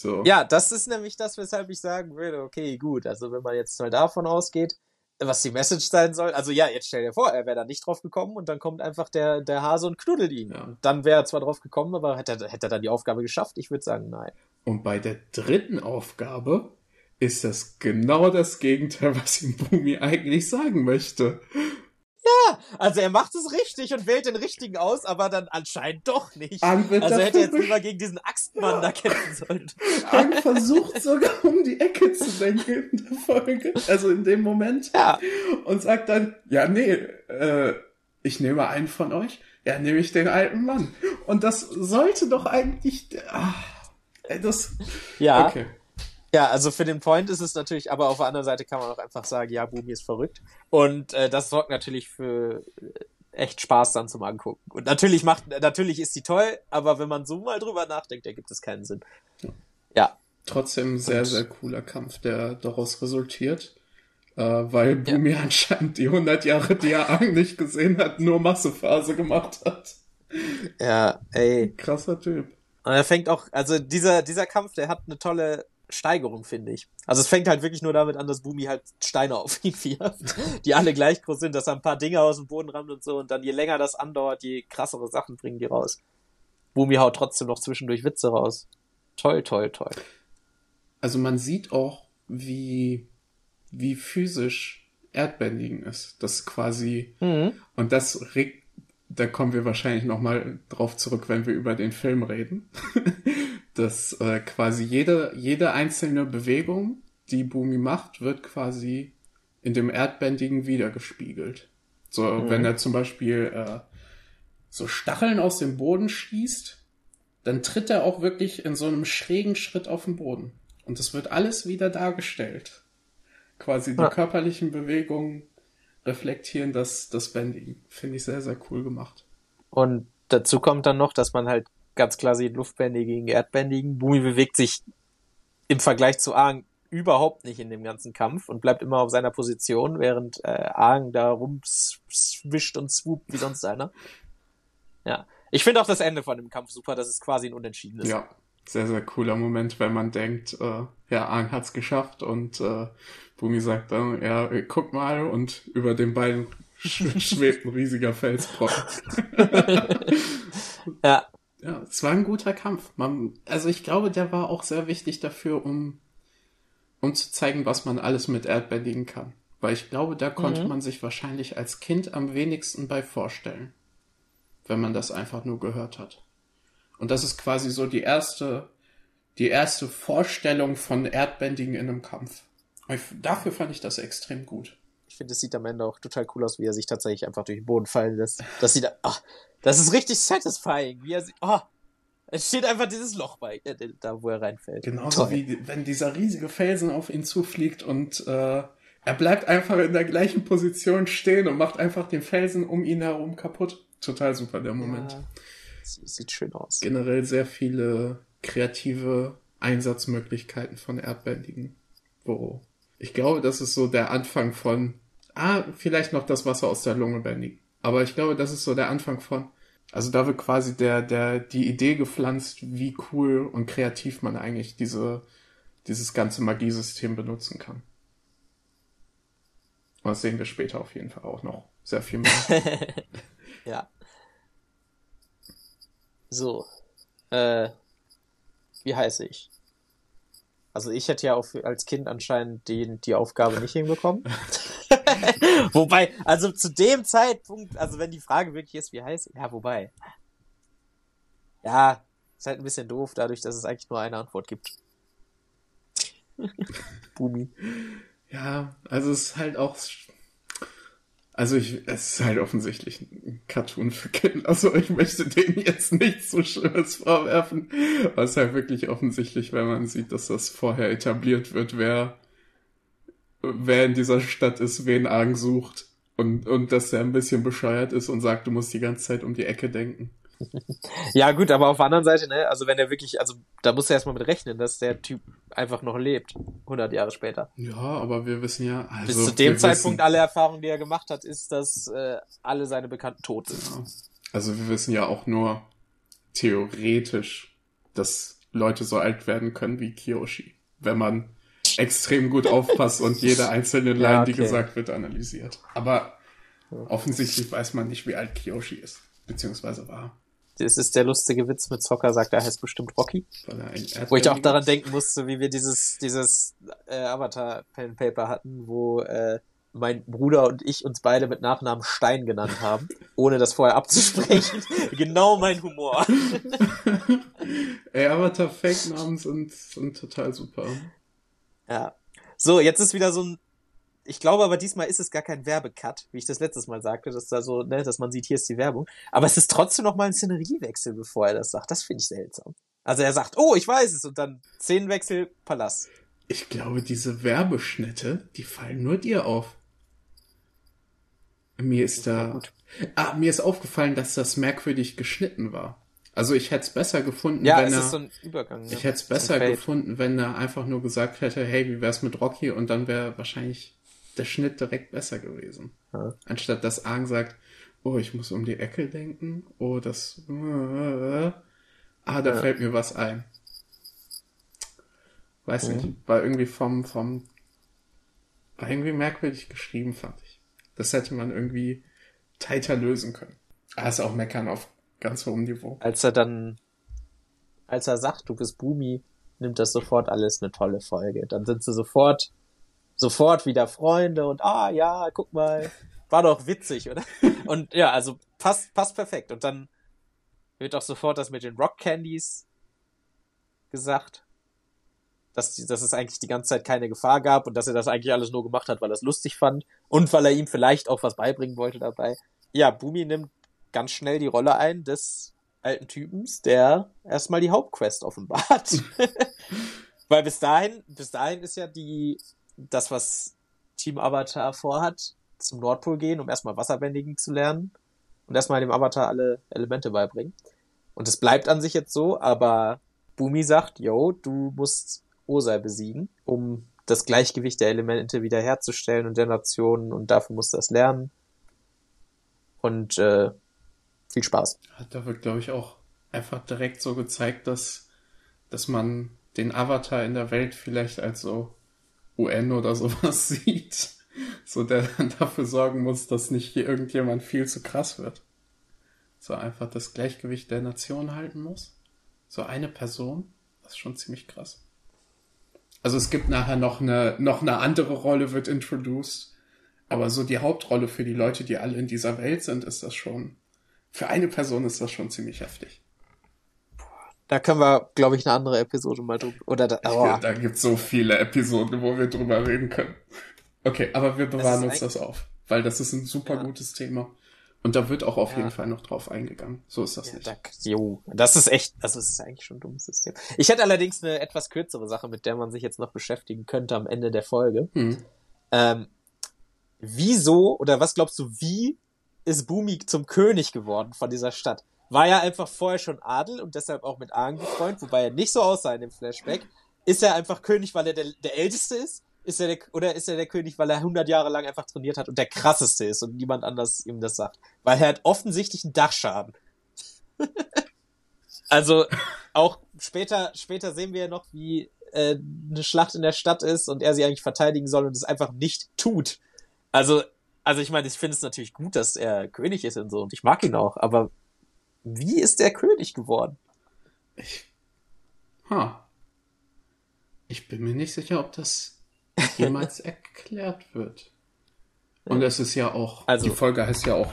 So. Ja, das ist nämlich das, weshalb ich sagen würde, okay, gut, also wenn man jetzt mal davon ausgeht, was die Message sein soll, also ja, jetzt stell dir vor, er wäre da nicht drauf gekommen und dann kommt einfach der, der Hase und knuddelt ihn. Ja. Und dann wäre er zwar drauf gekommen, aber hätte er, hätte er dann die Aufgabe geschafft? Ich würde sagen, nein. Und bei der dritten Aufgabe ist das genau das Gegenteil, was ihm Bumi eigentlich sagen möchte. Also er macht es richtig und wählt den richtigen aus, aber dann anscheinend doch nicht. Ang wird Also er hätte jetzt lieber gegen diesen Axtmann Ja. da kämpfen sollen. Ang versucht sogar um die Ecke zu denken in der Folge, also in dem Moment, Ja, und sagt dann, ja, nee, äh, ich nehme einen von euch, ja, nehme ich den alten Mann. Und das sollte doch eigentlich, ey, das, ja. okay. Ja, also für den Point ist es natürlich, aber auf der anderen Seite kann man auch einfach sagen, ja, Bumi ist verrückt. Und äh, das sorgt natürlich für äh, echt Spaß dann zum Angucken. Und natürlich macht, natürlich ist sie toll, aber wenn man so mal drüber nachdenkt, ergibt es keinen Sinn. Ja, Trotzdem sehr, Und- sehr cooler Kampf, der daraus resultiert. Äh, weil Bumi anscheinend die 100 Jahre, die er nicht gesehen hat, nur Massephase gemacht hat. ja, ey. Krasser Typ. Und er fängt auch, also dieser, dieser Kampf, der hat eine tolle Steigerung, finde ich. Also es fängt halt wirklich nur damit an, dass Bumi halt Steine auf ihn wirft, die alle gleich groß sind, dass er ein paar Dinge aus dem Boden rammt und so und dann je länger das andauert, je krassere Sachen bringen die raus. Bumi haut trotzdem noch zwischendurch Witze raus. Toll, toll, toll. Also man sieht auch, wie, wie physisch Erdbändigen ist. Das quasi, Mhm. und das regt, da kommen wir wahrscheinlich nochmal drauf zurück, wenn wir über den Film reden. dass äh, quasi jede, jede einzelne Bewegung, die Bumi macht, wird quasi in dem Erdbändigen wiedergespiegelt. So, Mhm. wenn er zum Beispiel äh, so Stacheln aus dem Boden schießt, dann tritt er auch wirklich in so einem schrägen Schritt auf den Boden. Und das wird alles wieder dargestellt. quasi die ja. körperlichen Bewegungen reflektieren das, das Bending. Finde ich sehr, sehr cool gemacht. Und dazu kommt dann noch, dass man halt ganz klar sieht, Luftbändigen, Erdbändigen. Bumi bewegt sich im Vergleich zu Aang überhaupt nicht in dem ganzen Kampf und bleibt immer auf seiner Position, während äh, Aang da rumswischt und swoopt wie sonst einer. Ja. Ich finde auch das Ende von dem Kampf super, dass es quasi ein Unentschieden ist. Ja, sehr, sehr cooler Moment, wenn man denkt, äh, ja, Aang hat's geschafft und äh, Bumi sagt dann, ja, guck mal und über den beiden schwebt ein riesiger Felsbrocken. ja. Ja, es war ein guter Kampf. Man, also ich glaube, der war auch sehr wichtig dafür, um, um zu zeigen, was man alles mit Erdbändigen kann. Weil ich glaube, da konnte mhm. man sich wahrscheinlich als Kind am wenigsten bei vorstellen. Wenn man das einfach nur gehört hat. Und das ist quasi so die erste, die erste Vorstellung von Erdbändigen in einem Kampf. Ich, dafür fand ich das extrem gut. Ich finde, es sieht am Ende auch total cool aus, wie er sich tatsächlich einfach durch den Boden fallen lässt. Das sieht, ach, das ist richtig satisfying, wie er sich, oh, es steht einfach dieses Loch bei, äh, da wo er reinfällt. Genauso wie wenn dieser riesige Felsen auf ihn zufliegt und äh, er bleibt einfach in der gleichen Position stehen und macht einfach den Felsen um ihn herum kaputt. Total super, der Moment. Ja, sieht schön aus. Generell sehr viele kreative Einsatzmöglichkeiten von Erdbändigen. Wo ich glaube, das ist so der Anfang von, ah, vielleicht noch das Wasser aus der Lunge bändigen. Aber ich glaube, das ist so der Anfang von, also da wird quasi der, der, die Idee gepflanzt, wie cool und kreativ man eigentlich diese, dieses ganze Magiesystem benutzen kann. Und das sehen wir später auf jeden Fall auch noch sehr viel mehr. ja. So. Äh, wie heiße ich? Also ich hätte ja auch als Kind anscheinend die, die Aufgabe nicht hinbekommen. wobei, also zu dem Zeitpunkt, also wenn die Frage wirklich ist, wie heißt, ja, wobei. Ja, ist halt ein bisschen doof, dadurch, dass es eigentlich nur eine Antwort gibt. Bumi. Ja, also es ist halt auch also ich, es ist halt offensichtlich ein Cartoon für Kinder. Also ich möchte denen jetzt nichts so Schlimmes vorwerfen. Aber es ist halt wirklich offensichtlich, wenn man sieht, dass das vorher etabliert wird, wer, wer in dieser Stadt ist, wen Argen sucht. Und, und dass er ein bisschen bescheuert ist und sagt, du musst die ganze Zeit um die Ecke denken ja, gut, aber auf der anderen Seite, ne, also wenn er wirklich, also da muss er erstmal mit rechnen, dass der Typ einfach noch lebt, 100 Jahre später. Ja, aber wir wissen ja, also. Bis zu dem Zeitpunkt wissen, alle Erfahrungen, die er gemacht hat, ist, dass äh, alle seine Bekannten tot sind. Ja. Also wir wissen ja auch nur theoretisch, dass Leute so alt werden können wie Kiyoshi, wenn man extrem gut aufpasst und jede einzelne Line, ja, okay. die gesagt wird, analysiert. Aber offensichtlich weiß man nicht, wie alt Kiyoshi ist, beziehungsweise war. Das ist der lustige Witz mit Zocker, sagt er heißt bestimmt Rocky. Wo ich auch daran denken musste, wie wir dieses, dieses äh, Avatar Pen Paper hatten, wo äh, mein Bruder und ich uns beide mit Nachnamen Stein genannt haben, ohne das vorher abzusprechen. genau mein Humor. Ey, Avatar Fake-Namen sind, sind total super. Ja. So, jetzt ist wieder so ein ich glaube aber diesmal ist es gar kein Werbecut, wie ich das letztes Mal sagte, dass da so, ne, dass man sieht, hier ist die Werbung. Aber es ist trotzdem noch mal ein Szeneriewechsel, bevor er das sagt. Das finde ich seltsam. Also er sagt, oh, ich weiß es, und dann Szenenwechsel, Palast. Ich glaube, diese Werbeschnitte, die fallen nur dir auf. Mir ist da. Ah, mir ist aufgefallen, dass das merkwürdig geschnitten war. Also ich hätte es besser gefunden, ja, wenn er. So Übergang, ne? Ich hätte es besser gefunden, wenn er einfach nur gesagt hätte, hey, wie wär's mit Rocky? Und dann wäre wahrscheinlich der Schnitt direkt besser gewesen. Ja. Anstatt dass Aang sagt, oh, ich muss um die Ecke denken, oh, das, ah, da ja. fällt mir was ein. Weiß mhm. nicht, war irgendwie vom, vom, war irgendwie merkwürdig geschrieben, fand ich. Das hätte man irgendwie tighter lösen können. Ah, ist auch meckern auf ganz hohem Niveau. Als er dann, als er sagt, du bist Bumi, nimmt das sofort alles eine tolle Folge. Dann sind sie sofort sofort wieder Freunde und ah ja, guck mal, war doch witzig, oder? Und ja, also passt, passt perfekt. Und dann wird auch sofort das mit den Rock Candies gesagt, dass, dass es eigentlich die ganze Zeit keine Gefahr gab und dass er das eigentlich alles nur gemacht hat, weil er es lustig fand und weil er ihm vielleicht auch was beibringen wollte dabei. Ja, Bumi nimmt ganz schnell die Rolle ein des alten Typens, der erstmal die Hauptquest offenbart. weil bis dahin, bis dahin ist ja die das, was Team Avatar vorhat, zum Nordpol gehen, um erstmal Wasserbändigen zu lernen und erstmal dem Avatar alle Elemente beibringen. Und es bleibt an sich jetzt so, aber Bumi sagt, yo, du musst Osei besiegen, um das Gleichgewicht der Elemente wiederherzustellen und der Nationen und dafür musst du das lernen. Und äh, viel Spaß. Da wird, glaube ich, auch einfach direkt so gezeigt, dass, dass man den Avatar in der Welt vielleicht als so UN oder sowas sieht. So der dann dafür sorgen muss, dass nicht hier irgendjemand viel zu krass wird. So einfach das Gleichgewicht der Nation halten muss. So eine Person, das ist schon ziemlich krass. Also es gibt nachher noch eine, noch eine andere Rolle wird introduced. Aber so die Hauptrolle für die Leute, die alle in dieser Welt sind, ist das schon, für eine Person ist das schon ziemlich heftig. Da können wir, glaube ich, eine andere Episode mal drüber. Oder da, oh. da gibt es so viele Episoden, wo wir drüber reden können. Okay, aber wir bewahren das uns das auf, weil das ist ein super ja. gutes Thema. Und da wird auch auf ja. jeden Fall noch drauf eingegangen. So ist das ja, nicht. Da, jo, das ist echt, also es ist eigentlich schon ein dummes System. Ich hätte allerdings eine etwas kürzere Sache, mit der man sich jetzt noch beschäftigen könnte am Ende der Folge. Hm. Ähm, wieso oder was glaubst du, wie ist Bumi zum König geworden von dieser Stadt? War ja einfach vorher schon Adel und deshalb auch mit Argen befreundet, wobei er nicht so aussah in dem Flashback. Ist er einfach König, weil er der, der Älteste ist? Ist er der, oder ist er der König, weil er 100 Jahre lang einfach trainiert hat und der krasseste ist und niemand anders ihm das sagt? Weil er hat offensichtlich einen Dachschaden. also auch später, später sehen wir ja noch, wie äh, eine Schlacht in der Stadt ist und er sie eigentlich verteidigen soll und es einfach nicht tut. Also, also ich meine, ich finde es natürlich gut, dass er König ist und so und ich mag ihn auch, aber wie ist der König geworden? Ich. Ha. Ich bin mir nicht sicher, ob das jemals erklärt wird. Und es ist ja auch. Also, die Folge heißt ja auch.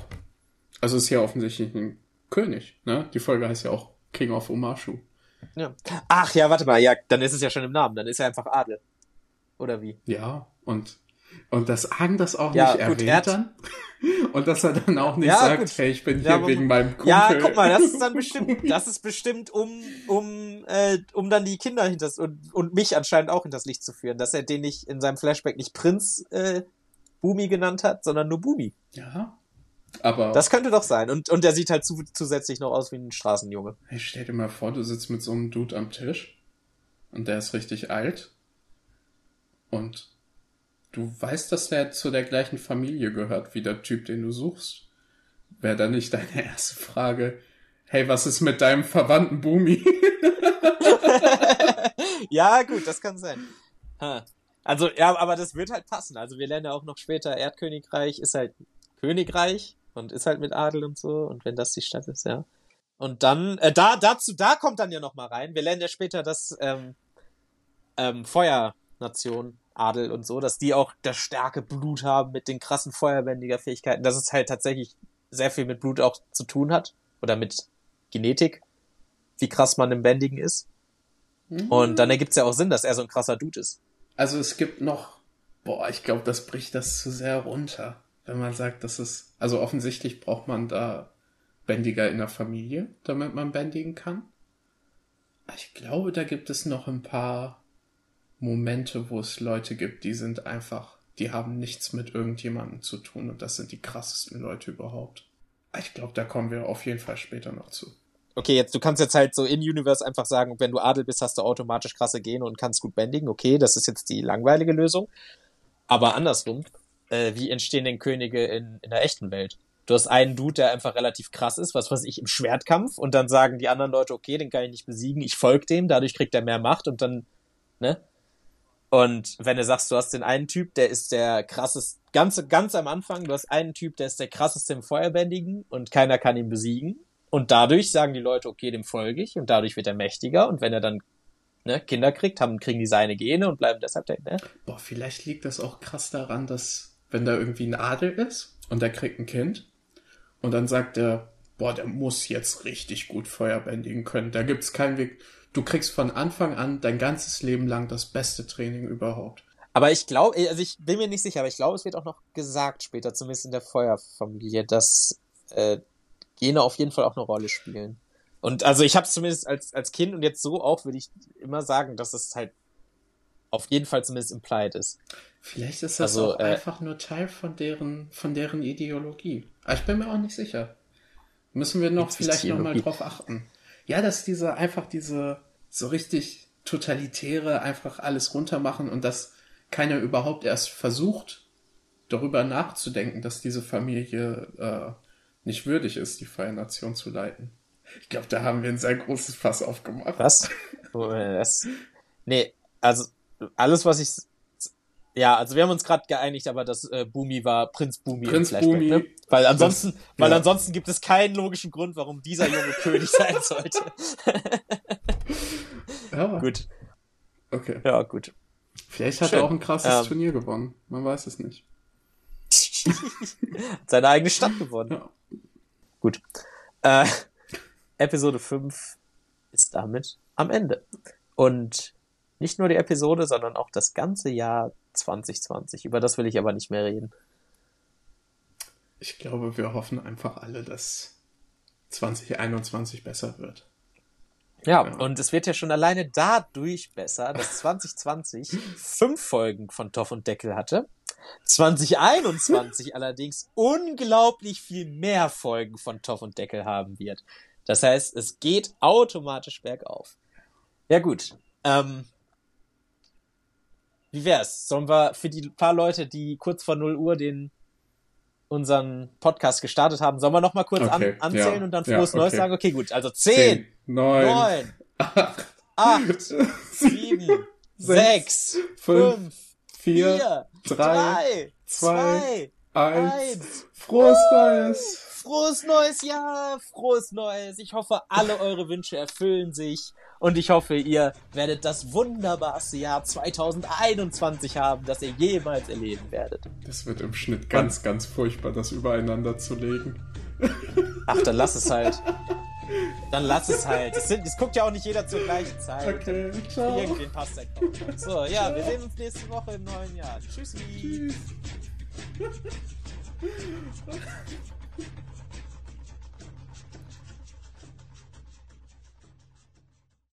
Also es ist ja offensichtlich ein König, ne? Die Folge heißt ja auch King of Omashu. Ja. Ach ja, warte mal, ja, dann ist es ja schon im Namen, dann ist er einfach Adel. Oder wie? Ja, und und dass Argen das auch ja, nicht gut, erwähnt dann. Und dass er dann auch nicht ja, sagt, gut. hey, ich bin hier ja, wegen meinem Kumpel. Ja, guck mal, das ist dann bestimmt, das ist bestimmt, um, um, äh, um dann die Kinder hinters und, und mich anscheinend auch hinters Licht zu führen, dass er den nicht in seinem Flashback nicht Prinz äh, Bumi genannt hat, sondern nur Bumi. Ja. Aber. Das könnte doch sein. Und, und der sieht halt zu, zusätzlich noch aus wie ein Straßenjunge. Hey, stell dir mal vor, du sitzt mit so einem Dude am Tisch und der ist richtig alt und du weißt, dass der zu der gleichen Familie gehört wie der Typ, den du suchst. Wäre dann nicht deine erste Frage, hey, was ist mit deinem Verwandten Bumi? ja, gut, das kann sein. Also, ja, aber das wird halt passen. Also, wir lernen ja auch noch später, Erdkönigreich ist halt Königreich und ist halt mit Adel und so. Und wenn das die Stadt ist, ja. Und dann, äh, da, dazu, da kommt dann ja noch mal rein. Wir lernen ja später, dass ähm, ähm, Feuernation Adel und so, dass die auch das starke Blut haben mit den krassen Feuerbändiger-Fähigkeiten, dass es halt tatsächlich sehr viel mit Blut auch zu tun hat oder mit Genetik, wie krass man im Bändigen ist. Mhm. Und dann ergibt es ja auch Sinn, dass er so ein krasser Dude ist. Also es gibt noch, boah, ich glaube, das bricht das zu sehr runter, wenn man sagt, dass es, also offensichtlich braucht man da Bändiger in der Familie, damit man bändigen kann. Ich glaube, da gibt es noch ein paar Momente, wo es Leute gibt, die sind einfach, die haben nichts mit irgendjemandem zu tun und das sind die krassesten Leute überhaupt. Ich glaube, da kommen wir auf jeden Fall später noch zu. Okay, jetzt, du kannst jetzt halt so in Universe einfach sagen, wenn du Adel bist, hast du automatisch krasse Gene und kannst gut bändigen. Okay, das ist jetzt die langweilige Lösung. Aber andersrum, äh, wie entstehen denn Könige in, in der echten Welt? Du hast einen Dude, der einfach relativ krass ist, was weiß ich, im Schwertkampf und dann sagen die anderen Leute, okay, den kann ich nicht besiegen, ich folge dem, dadurch kriegt er mehr Macht und dann, ne? Und wenn du sagst, du hast den einen Typ, der ist der krasseste, ganz, ganz am Anfang, du hast einen Typ, der ist der krasseste im Feuerbändigen und keiner kann ihn besiegen. Und dadurch sagen die Leute, okay, dem folge ich und dadurch wird er mächtiger und wenn er dann ne, Kinder kriegt, haben, kriegen die seine Gene und bleiben deshalb der, ne? Boah, vielleicht liegt das auch krass daran, dass wenn da irgendwie ein Adel ist und der kriegt ein Kind und dann sagt er, boah, der muss jetzt richtig gut Feuerbändigen können. Da gibt's keinen Weg du kriegst von Anfang an dein ganzes Leben lang das beste Training überhaupt. Aber ich glaube, also ich bin mir nicht sicher, aber ich glaube, es wird auch noch gesagt später, zumindest in der Feuerfamilie, dass äh, Gene auf jeden Fall auch eine Rolle spielen. Und also ich habe es zumindest als, als Kind und jetzt so auch, würde ich immer sagen, dass es halt auf jeden Fall zumindest implied ist. Vielleicht ist das also, auch äh, einfach nur Teil von deren, von deren Ideologie. Aber ich bin mir auch nicht sicher. Müssen wir noch vielleicht nochmal drauf achten. Ja, dass diese, einfach diese, so richtig totalitäre, einfach alles runtermachen und dass keiner überhaupt erst versucht, darüber nachzudenken, dass diese Familie äh, nicht würdig ist, die freie Nation zu leiten. Ich glaube, da haben wir ein sehr großes Fass aufgemacht. Was? das? Nee, also alles, was ich. Ja, also wir haben uns gerade geeinigt, aber das äh, Bumi war Prinz Bumi Prinz im Flashback, Bumi. Ne? Weil ansonsten, das, weil ja. ansonsten gibt es keinen logischen Grund, warum dieser junge König sein sollte. ja. Gut. Okay. Ja, gut. Vielleicht hat Schön. er auch ein krasses ähm, Turnier gewonnen. Man weiß es nicht. hat seine eigene Stadt gewonnen. Ja. Gut. Äh, Episode 5 ist damit am Ende. Und nicht nur die Episode, sondern auch das ganze Jahr 2020. Über das will ich aber nicht mehr reden. Ich glaube, wir hoffen einfach alle, dass 2021 besser wird. Ja, ja, und es wird ja schon alleine dadurch besser, dass 2020 fünf Folgen von Toff und Deckel hatte. 2021 allerdings unglaublich viel mehr Folgen von Toff und Deckel haben wird. Das heißt, es geht automatisch bergauf. Ja gut. Ähm, wie wär's? Sollen wir für die paar Leute, die kurz vor 0 Uhr den unseren Podcast gestartet haben, sollen wir noch mal kurz okay, an, anzählen ja, und dann frohes ja, Neues sagen? Okay, gut. Also 10, 9, 8, 7, 6, 5, 4, 3, 2, 1. Frohes Neues! Frohes neues Jahr! Frohes Neues! Ich hoffe, alle eure Wünsche erfüllen sich. Und ich hoffe, ihr werdet das wunderbarste Jahr 2021 haben, das ihr jemals erleben werdet. Das wird im Schnitt ganz, ganz furchtbar, das übereinander zu legen. Ach, dann lass es halt. Dann lass es halt. Es, sind, es guckt ja auch nicht jeder zur gleichen Zeit. Okay, ciao. Irgendwen passt der Kopf. So, ja, wir sehen uns nächste Woche im neuen Jahr. Tschüssi. Tschüss.